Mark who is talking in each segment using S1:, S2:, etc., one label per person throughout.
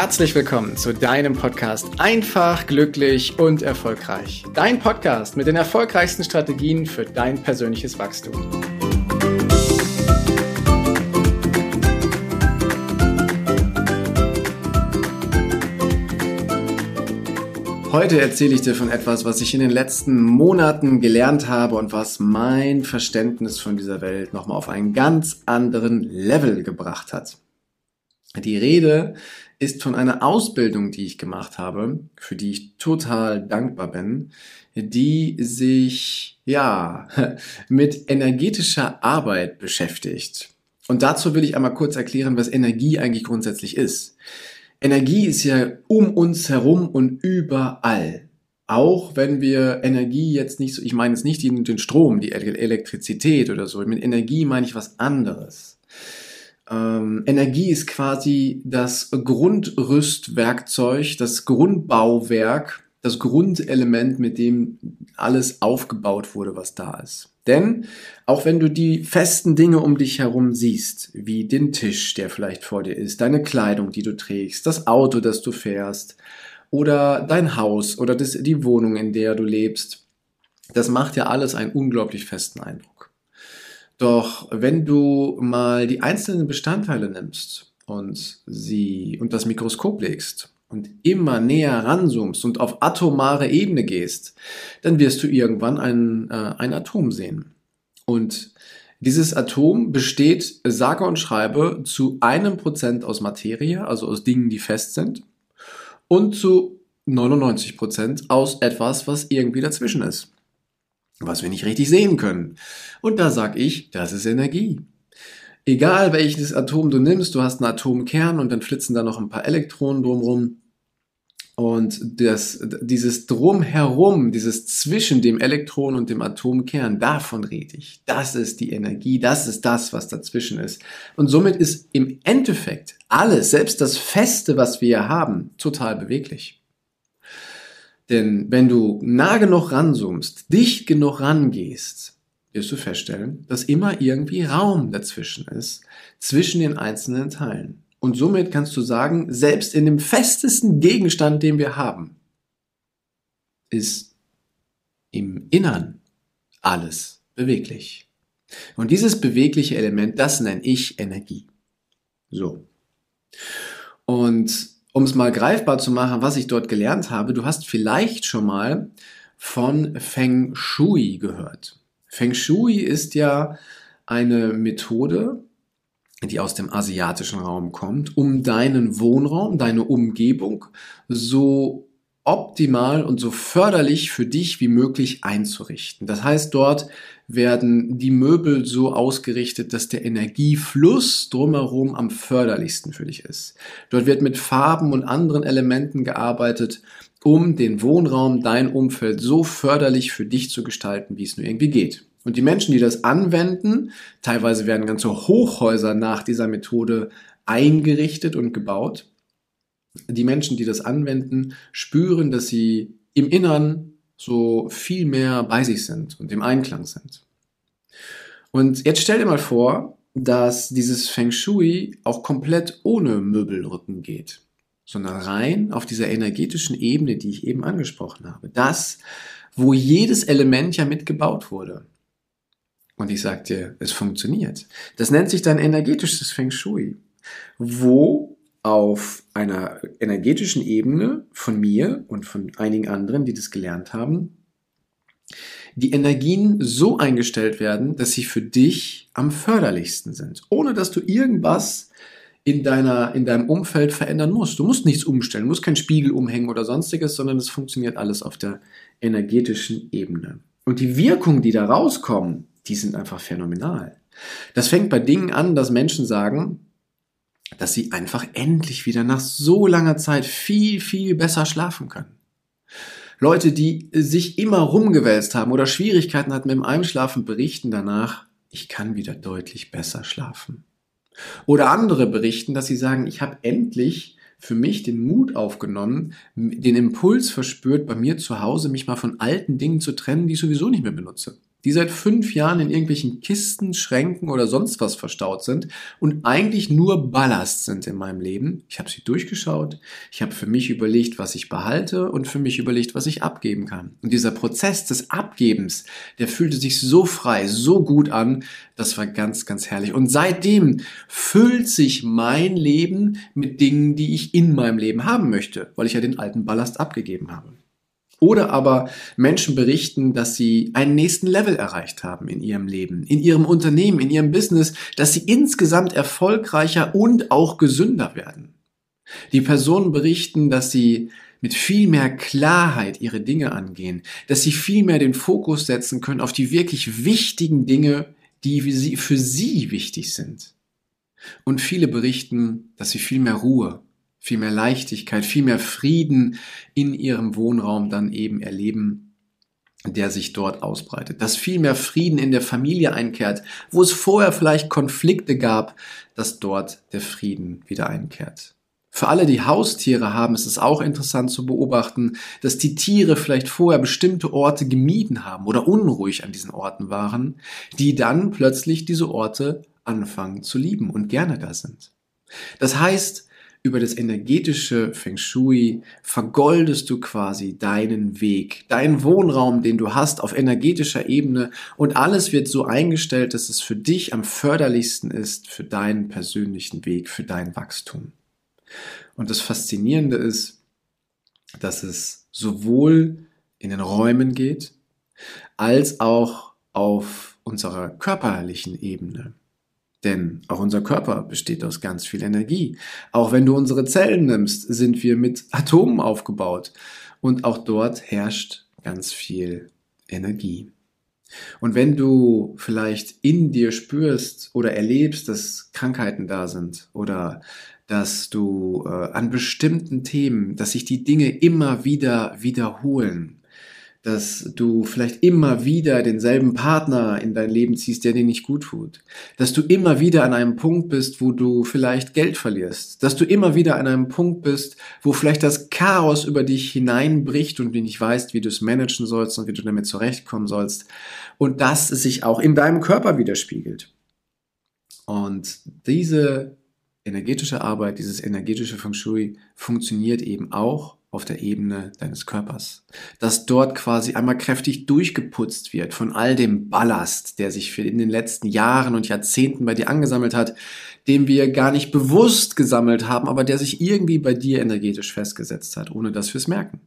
S1: herzlich willkommen zu deinem Podcast Einfach, glücklich und erfolgreich. Dein Podcast mit den erfolgreichsten Strategien für dein persönliches Wachstum. Heute erzähle ich dir von etwas, was ich in den letzten Monaten gelernt habe und was mein Verständnis von dieser Welt nochmal auf einen ganz anderen Level gebracht hat. Die Rede ist von einer Ausbildung, die ich gemacht habe, für die ich total dankbar bin, die sich, ja, mit energetischer Arbeit beschäftigt. Und dazu will ich einmal kurz erklären, was Energie eigentlich grundsätzlich ist. Energie ist ja um uns herum und überall. Auch wenn wir Energie jetzt nicht so, ich meine jetzt nicht den, Strom, die Elektrizität oder so. Mit Energie meine ich was anderes. Ähm, Energie ist quasi das Grundrüstwerkzeug, das Grundbauwerk, das Grundelement, mit dem alles aufgebaut wurde, was da ist. Denn auch wenn du die festen Dinge um dich herum siehst, wie den Tisch, der vielleicht vor dir ist, deine Kleidung, die du trägst, das Auto, das du fährst, oder dein Haus oder das, die Wohnung, in der du lebst, das macht ja alles einen unglaublich festen Eindruck. Doch wenn du mal die einzelnen Bestandteile nimmst und sie und das Mikroskop legst und immer näher ranzoomst und auf atomare Ebene gehst, dann wirst du irgendwann ein, äh, ein Atom sehen. Und dieses Atom besteht, sage und schreibe, zu einem Prozent aus Materie, also aus Dingen, die fest sind, und zu 99 Prozent aus etwas, was irgendwie dazwischen ist, was wir nicht richtig sehen können. Und da sag ich, das ist Energie. Egal welches Atom du nimmst, du hast einen Atomkern und dann flitzen da noch ein paar Elektronen drumrum. Und das, dieses Drumherum, dieses zwischen dem Elektron und dem Atomkern, davon rede ich. Das ist die Energie, das ist das, was dazwischen ist. Und somit ist im Endeffekt alles, selbst das Feste, was wir hier haben, total beweglich. Denn wenn du nah genug ranzoomst, dicht genug rangehst, wirst du feststellen, dass immer irgendwie Raum dazwischen ist, zwischen den einzelnen Teilen. Und somit kannst du sagen, selbst in dem festesten Gegenstand, den wir haben, ist im Innern alles beweglich. Und dieses bewegliche Element, das nenne ich Energie. So. Und um es mal greifbar zu machen, was ich dort gelernt habe, du hast vielleicht schon mal von Feng Shui gehört. Feng Shui ist ja eine Methode, die aus dem asiatischen Raum kommt, um deinen Wohnraum, deine Umgebung so optimal und so förderlich für dich wie möglich einzurichten. Das heißt, dort werden die Möbel so ausgerichtet, dass der Energiefluss drumherum am förderlichsten für dich ist. Dort wird mit Farben und anderen Elementen gearbeitet, um den Wohnraum, dein Umfeld so förderlich für dich zu gestalten, wie es nur irgendwie geht. Und die Menschen, die das anwenden, teilweise werden ganze Hochhäuser nach dieser Methode eingerichtet und gebaut. Die Menschen, die das anwenden, spüren, dass sie im Innern so viel mehr bei sich sind und im Einklang sind. Und jetzt stell dir mal vor, dass dieses Feng Shui auch komplett ohne Möbelrücken geht, sondern rein auf dieser energetischen Ebene, die ich eben angesprochen habe. Das, wo jedes Element ja mitgebaut wurde. Und ich sag dir, es funktioniert. Das nennt sich dann energetisches Feng Shui, wo auf einer energetischen Ebene von mir und von einigen anderen, die das gelernt haben, die Energien so eingestellt werden, dass sie für dich am förderlichsten sind, ohne dass du irgendwas in deiner, in deinem Umfeld verändern musst. Du musst nichts umstellen, musst keinen Spiegel umhängen oder sonstiges, sondern es funktioniert alles auf der energetischen Ebene. Und die Wirkung, die da rauskommen, die sind einfach phänomenal. Das fängt bei Dingen an, dass Menschen sagen, dass sie einfach endlich wieder nach so langer Zeit viel, viel besser schlafen können. Leute, die sich immer rumgewälzt haben oder Schwierigkeiten hatten mit dem Einschlafen, berichten danach, ich kann wieder deutlich besser schlafen. Oder andere berichten, dass sie sagen, ich habe endlich für mich den Mut aufgenommen, den Impuls verspürt, bei mir zu Hause mich mal von alten Dingen zu trennen, die ich sowieso nicht mehr benutze. Die seit fünf Jahren in irgendwelchen Kisten, Schränken oder sonst was verstaut sind und eigentlich nur Ballast sind in meinem Leben. Ich habe sie durchgeschaut, ich habe für mich überlegt, was ich behalte und für mich überlegt, was ich abgeben kann. Und dieser Prozess des Abgebens, der fühlte sich so frei, so gut an, das war ganz, ganz herrlich. Und seitdem füllt sich mein Leben mit Dingen, die ich in meinem Leben haben möchte, weil ich ja den alten Ballast abgegeben habe. Oder aber Menschen berichten, dass sie einen nächsten Level erreicht haben in ihrem Leben, in ihrem Unternehmen, in ihrem Business, dass sie insgesamt erfolgreicher und auch gesünder werden. Die Personen berichten, dass sie mit viel mehr Klarheit ihre Dinge angehen, dass sie viel mehr den Fokus setzen können auf die wirklich wichtigen Dinge, die für sie wichtig sind. Und viele berichten, dass sie viel mehr Ruhe, viel mehr Leichtigkeit, viel mehr Frieden in ihrem Wohnraum dann eben erleben, der sich dort ausbreitet. Dass viel mehr Frieden in der Familie einkehrt, wo es vorher vielleicht Konflikte gab, dass dort der Frieden wieder einkehrt. Für alle, die Haustiere haben, ist es auch interessant zu beobachten, dass die Tiere vielleicht vorher bestimmte Orte gemieden haben oder unruhig an diesen Orten waren, die dann plötzlich diese Orte anfangen zu lieben und gerne da sind. Das heißt, über das energetische Feng Shui vergoldest du quasi deinen Weg, deinen Wohnraum, den du hast auf energetischer Ebene und alles wird so eingestellt, dass es für dich am förderlichsten ist für deinen persönlichen Weg, für dein Wachstum. Und das Faszinierende ist, dass es sowohl in den Räumen geht, als auch auf unserer körperlichen Ebene. Denn auch unser Körper besteht aus ganz viel Energie. Auch wenn du unsere Zellen nimmst, sind wir mit Atomen aufgebaut. Und auch dort herrscht ganz viel Energie. Und wenn du vielleicht in dir spürst oder erlebst, dass Krankheiten da sind oder dass du äh, an bestimmten Themen, dass sich die Dinge immer wieder wiederholen, dass du vielleicht immer wieder denselben Partner in dein Leben ziehst, der dir nicht gut tut, dass du immer wieder an einem Punkt bist, wo du vielleicht Geld verlierst, dass du immer wieder an einem Punkt bist, wo vielleicht das Chaos über dich hineinbricht und du nicht weißt, wie du es managen sollst und wie du damit zurechtkommen sollst. Und dass es sich auch in deinem Körper widerspiegelt. Und diese energetische Arbeit, dieses energetische Feng Shui funktioniert eben auch auf der Ebene deines Körpers. Dass dort quasi einmal kräftig durchgeputzt wird von all dem Ballast, der sich in den letzten Jahren und Jahrzehnten bei dir angesammelt hat, den wir gar nicht bewusst gesammelt haben, aber der sich irgendwie bei dir energetisch festgesetzt hat, ohne dass wir es merken.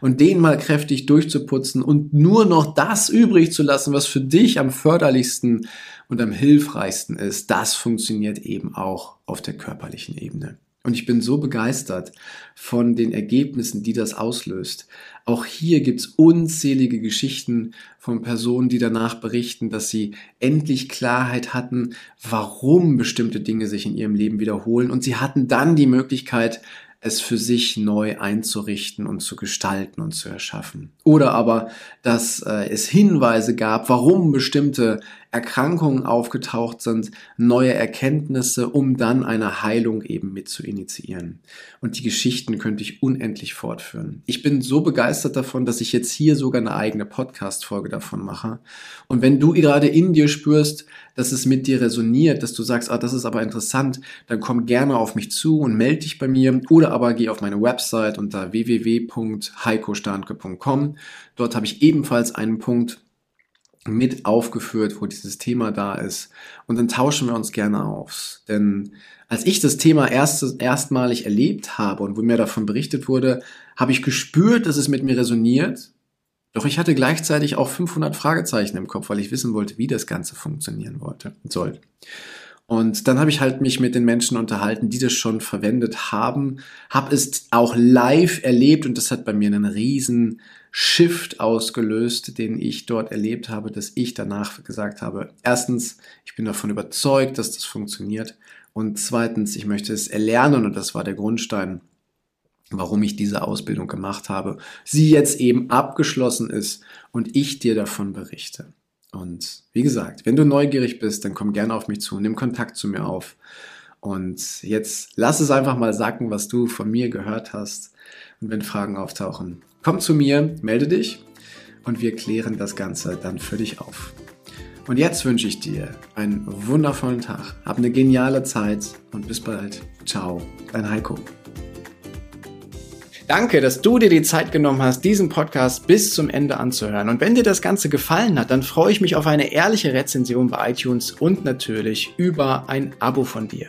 S1: Und den mal kräftig durchzuputzen und nur noch das übrig zu lassen, was für dich am förderlichsten und am hilfreichsten ist, das funktioniert eben auch auf der körperlichen Ebene. Und ich bin so begeistert von den Ergebnissen, die das auslöst. Auch hier gibt's unzählige Geschichten von Personen, die danach berichten, dass sie endlich Klarheit hatten, warum bestimmte Dinge sich in ihrem Leben wiederholen. Und sie hatten dann die Möglichkeit, es für sich neu einzurichten und zu gestalten und zu erschaffen. Oder aber, dass äh, es Hinweise gab, warum bestimmte Erkrankungen aufgetaucht sind, neue Erkenntnisse, um dann eine Heilung eben mit zu initiieren. Und die Geschichten könnte ich unendlich fortführen. Ich bin so begeistert davon, dass ich jetzt hier sogar eine eigene Podcast-Folge davon mache. Und wenn du gerade in dir spürst, dass es mit dir resoniert, dass du sagst, ah, das ist aber interessant, dann komm gerne auf mich zu und melde dich bei mir oder aber geh auf meine Website unter www.heikosternke.com. Dort habe ich ebenfalls einen Punkt mit aufgeführt, wo dieses Thema da ist. Und dann tauschen wir uns gerne aus. Denn als ich das Thema erst, erstmalig erlebt habe und wo mir davon berichtet wurde, habe ich gespürt, dass es mit mir resoniert. Doch ich hatte gleichzeitig auch 500 Fragezeichen im Kopf, weil ich wissen wollte, wie das Ganze funktionieren wollte, soll. Und dann habe ich halt mich mit den Menschen unterhalten, die das schon verwendet haben, habe es auch live erlebt und das hat bei mir einen riesen Shift ausgelöst, den ich dort erlebt habe, dass ich danach gesagt habe, erstens, ich bin davon überzeugt, dass das funktioniert und zweitens, ich möchte es erlernen und das war der Grundstein, warum ich diese Ausbildung gemacht habe, sie jetzt eben abgeschlossen ist und ich dir davon berichte. Und wie gesagt, wenn du neugierig bist, dann komm gerne auf mich zu, nimm Kontakt zu mir auf. Und jetzt lass es einfach mal sacken, was du von mir gehört hast. Und wenn Fragen auftauchen, komm zu mir, melde dich und wir klären das Ganze dann für dich auf. Und jetzt wünsche ich dir einen wundervollen Tag. Hab eine geniale Zeit und bis bald. Ciao, dein Heiko. Danke, dass du dir die Zeit genommen hast, diesen Podcast bis zum Ende anzuhören. Und wenn dir das Ganze gefallen hat, dann freue ich mich auf eine ehrliche Rezension bei iTunes und natürlich über ein Abo von dir.